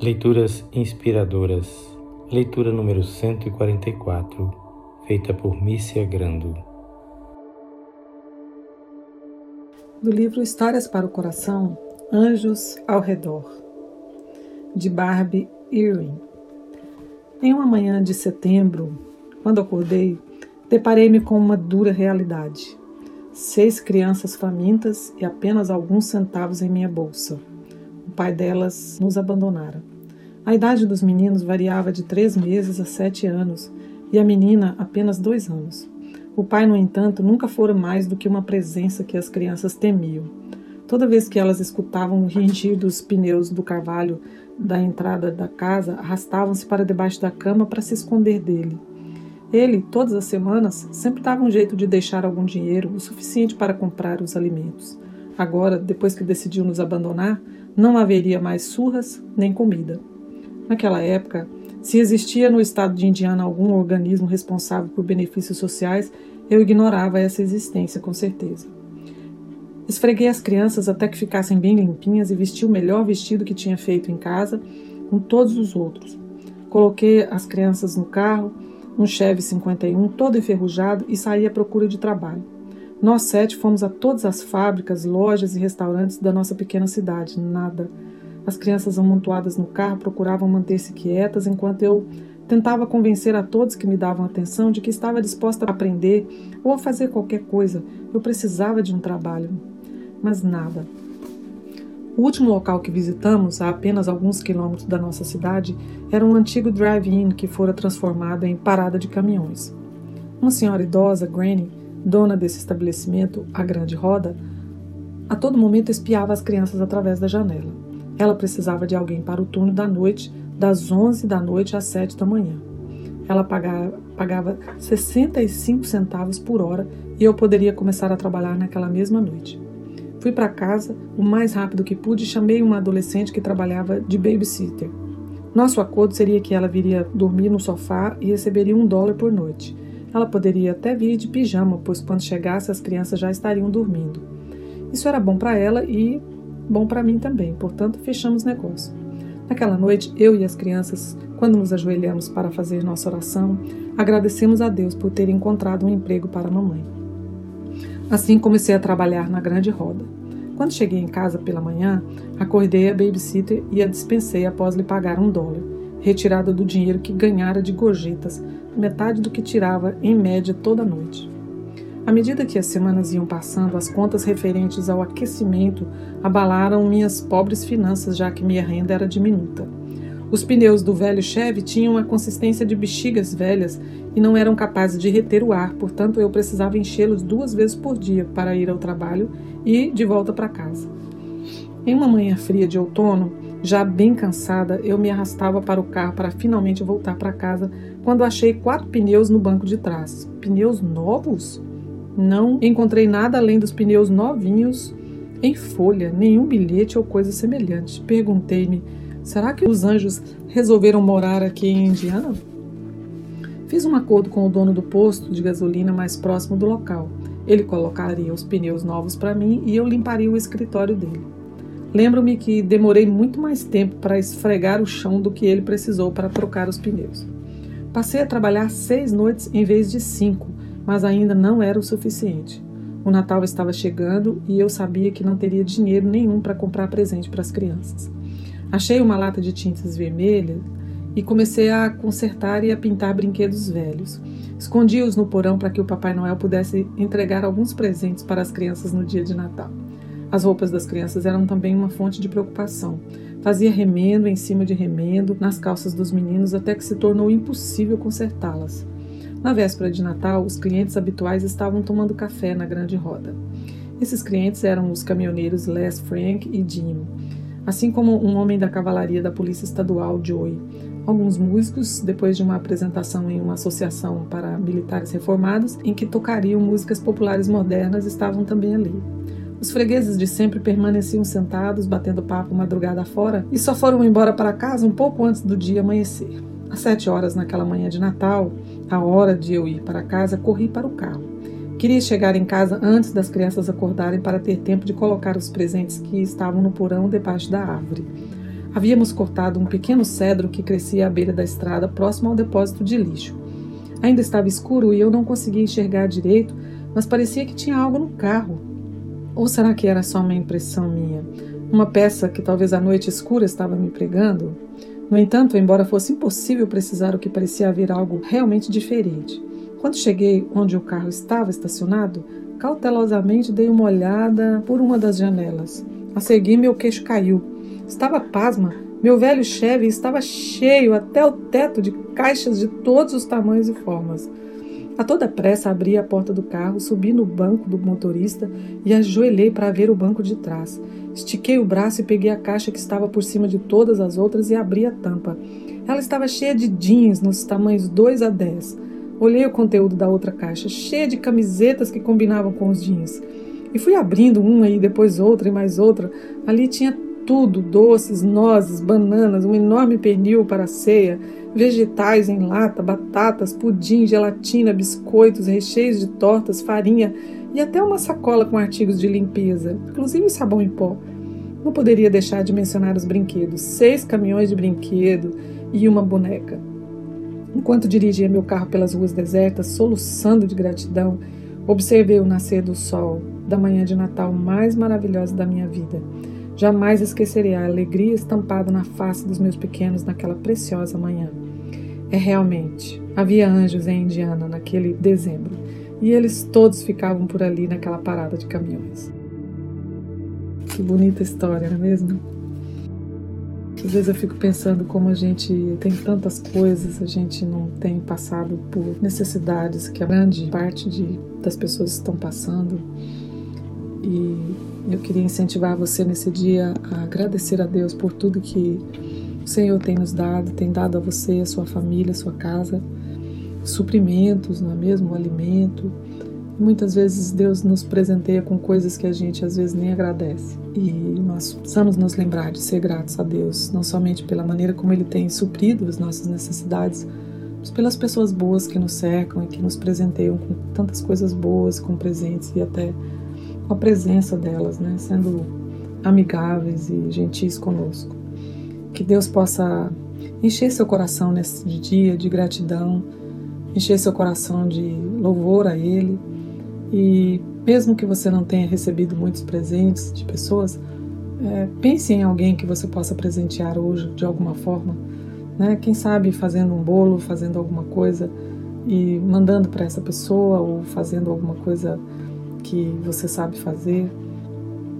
Leituras inspiradoras. Leitura número 144, feita por Mícia Grando. Do livro Histórias para o Coração, Anjos ao Redor, de Barbie Irwin. Em uma manhã de setembro, quando acordei, deparei-me com uma dura realidade. Seis crianças famintas e apenas alguns centavos em minha bolsa. O pai delas nos abandonara. A idade dos meninos variava de três meses a sete anos e a menina apenas dois anos. O pai, no entanto, nunca fora mais do que uma presença que as crianças temiam. Toda vez que elas escutavam o ringir dos pneus do carvalho da entrada da casa, arrastavam-se para debaixo da cama para se esconder dele. Ele, todas as semanas, sempre dava um jeito de deixar algum dinheiro, o suficiente para comprar os alimentos. Agora, depois que decidiu nos abandonar, não haveria mais surras nem comida. Naquela época, se existia no estado de Indiana algum organismo responsável por benefícios sociais, eu ignorava essa existência com certeza. Esfreguei as crianças até que ficassem bem limpinhas e vesti o melhor vestido que tinha feito em casa, com todos os outros. Coloquei as crianças no carro, um Chevy 51, todo enferrujado, e saí à procura de trabalho. Nós sete fomos a todas as fábricas, lojas e restaurantes da nossa pequena cidade. Nada. As crianças amontoadas no carro procuravam manter-se quietas enquanto eu tentava convencer a todos que me davam atenção de que estava disposta a aprender ou a fazer qualquer coisa. Eu precisava de um trabalho. Mas nada. O último local que visitamos, a apenas alguns quilômetros da nossa cidade, era um antigo drive-in que fora transformado em parada de caminhões. Uma senhora idosa, Granny, dona desse estabelecimento, a Grande Roda, a todo momento espiava as crianças através da janela. Ela precisava de alguém para o turno da noite, das 11 da noite às 7 da manhã. Ela pagava, pagava 65 centavos por hora e eu poderia começar a trabalhar naquela mesma noite. Fui para casa o mais rápido que pude e chamei uma adolescente que trabalhava de babysitter. Nosso acordo seria que ela viria dormir no sofá e receberia um dólar por noite. Ela poderia até vir de pijama, pois quando chegasse as crianças já estariam dormindo. Isso era bom para ela e bom para mim também, portanto, fechamos negócio. Naquela noite, eu e as crianças, quando nos ajoelhamos para fazer nossa oração, agradecemos a Deus por ter encontrado um emprego para a mamãe. Assim comecei a trabalhar na grande roda. Quando cheguei em casa pela manhã, acordei a babysitter e a dispensei após lhe pagar um dólar, retirada do dinheiro que ganhara de gorjetas, metade do que tirava em média toda noite. À medida que as semanas iam passando, as contas referentes ao aquecimento abalaram minhas pobres finanças, já que minha renda era diminuta. Os pneus do velho Chevy tinham a consistência de bexigas velhas e não eram capazes de reter o ar, portanto eu precisava enchê-los duas vezes por dia para ir ao trabalho e de volta para casa. Em uma manhã fria de outono, já bem cansada, eu me arrastava para o carro para finalmente voltar para casa quando achei quatro pneus no banco de trás. Pneus novos? Não encontrei nada além dos pneus novinhos em folha, nenhum bilhete ou coisa semelhante. Perguntei-me: será que os anjos resolveram morar aqui em Indiana? Fiz um acordo com o dono do posto de gasolina mais próximo do local. Ele colocaria os pneus novos para mim e eu limparia o escritório dele. Lembro-me que demorei muito mais tempo para esfregar o chão do que ele precisou para trocar os pneus. Passei a trabalhar seis noites em vez de cinco, mas ainda não era o suficiente. O Natal estava chegando e eu sabia que não teria dinheiro nenhum para comprar presente para as crianças. Achei uma lata de tintas vermelhas e comecei a consertar e a pintar brinquedos velhos. Escondi-os no porão para que o Papai Noel pudesse entregar alguns presentes para as crianças no dia de Natal. As roupas das crianças eram também uma fonte de preocupação. Fazia remendo em cima de remendo nas calças dos meninos até que se tornou impossível consertá-las. Na véspera de Natal, os clientes habituais estavam tomando café na grande roda. Esses clientes eram os caminhoneiros Les Frank e Jim, assim como um homem da cavalaria da Polícia Estadual, Joey. Alguns músicos, depois de uma apresentação em uma associação para militares reformados, em que tocariam músicas populares modernas, estavam também ali. Os fregueses de sempre permaneciam sentados, batendo papo madrugada fora, e só foram embora para casa um pouco antes do dia amanhecer. Às sete horas naquela manhã de Natal, a hora de eu ir para casa, corri para o carro. Queria chegar em casa antes das crianças acordarem para ter tempo de colocar os presentes que estavam no porão debaixo da árvore. Havíamos cortado um pequeno cedro que crescia à beira da estrada, próximo ao depósito de lixo. Ainda estava escuro e eu não conseguia enxergar direito, mas parecia que tinha algo no carro. Ou será que era só uma impressão minha? Uma peça que talvez a noite escura estava me pregando? No entanto, embora fosse impossível precisar o que parecia haver algo realmente diferente. Quando cheguei onde o carro estava estacionado, cautelosamente dei uma olhada por uma das janelas. A seguir, meu queixo caiu. Estava pasma meu velho Chevy estava cheio até o teto de caixas de todos os tamanhos e formas. A toda pressa abri a porta do carro, subi no banco do motorista e ajoelhei para ver o banco de trás. Estiquei o braço e peguei a caixa que estava por cima de todas as outras e abri a tampa. Ela estava cheia de jeans nos tamanhos 2 a 10. Olhei o conteúdo da outra caixa, cheia de camisetas que combinavam com os jeans. E fui abrindo uma e depois outra e mais outra. Ali tinha tudo, doces, nozes, bananas, um enorme pernil para a ceia, vegetais em lata, batatas, pudim, gelatina, biscoitos, recheios de tortas, farinha e até uma sacola com artigos de limpeza, inclusive sabão em pó. Não poderia deixar de mencionar os brinquedos, seis caminhões de brinquedo e uma boneca. Enquanto dirigia meu carro pelas ruas desertas, soluçando de gratidão, observei o nascer do sol da manhã de Natal mais maravilhosa da minha vida. Jamais esquecerei a alegria estampada na face dos meus pequenos naquela preciosa manhã. É realmente, havia anjos em Indiana naquele dezembro, e eles todos ficavam por ali naquela parada de caminhões. Que bonita história, não é mesmo? Às vezes eu fico pensando como a gente tem tantas coisas, a gente não tem passado por necessidades que a grande parte de, das pessoas estão passando. E eu queria incentivar você nesse dia a agradecer a Deus por tudo que o Senhor tem nos dado, tem dado a você, a sua família, a sua casa, suprimentos, não é mesmo? O alimento. Muitas vezes Deus nos presenteia com coisas que a gente às vezes nem agradece. E nós precisamos nos lembrar de ser gratos a Deus, não somente pela maneira como Ele tem suprido as nossas necessidades, mas pelas pessoas boas que nos cercam e que nos presenteiam com tantas coisas boas, com presentes e até com a presença delas, né, sendo amigáveis e gentis conosco. Que Deus possa encher seu coração nesse dia de gratidão, encher seu coração de louvor a Ele. E mesmo que você não tenha recebido muitos presentes de pessoas, é, pense em alguém que você possa presentear hoje de alguma forma. Né? Quem sabe fazendo um bolo, fazendo alguma coisa e mandando para essa pessoa ou fazendo alguma coisa que você sabe fazer,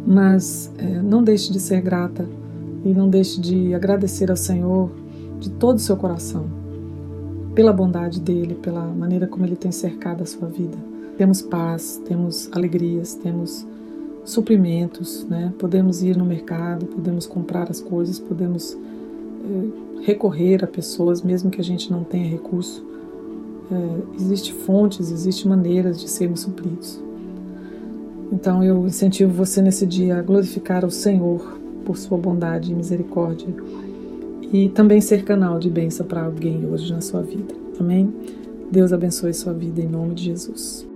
mas é, não deixe de ser grata e não deixe de agradecer ao Senhor de todo o seu coração pela bondade dele, pela maneira como ele tem cercado a sua vida. Temos paz, temos alegrias, temos suprimentos, né? Podemos ir no mercado, podemos comprar as coisas, podemos é, recorrer a pessoas, mesmo que a gente não tenha recurso. É, Existem fontes, existem maneiras de sermos supridos. Então eu incentivo você nesse dia a glorificar o Senhor por sua bondade e misericórdia e também ser canal de bênção para alguém hoje na sua vida. Amém? Deus abençoe sua vida em nome de Jesus.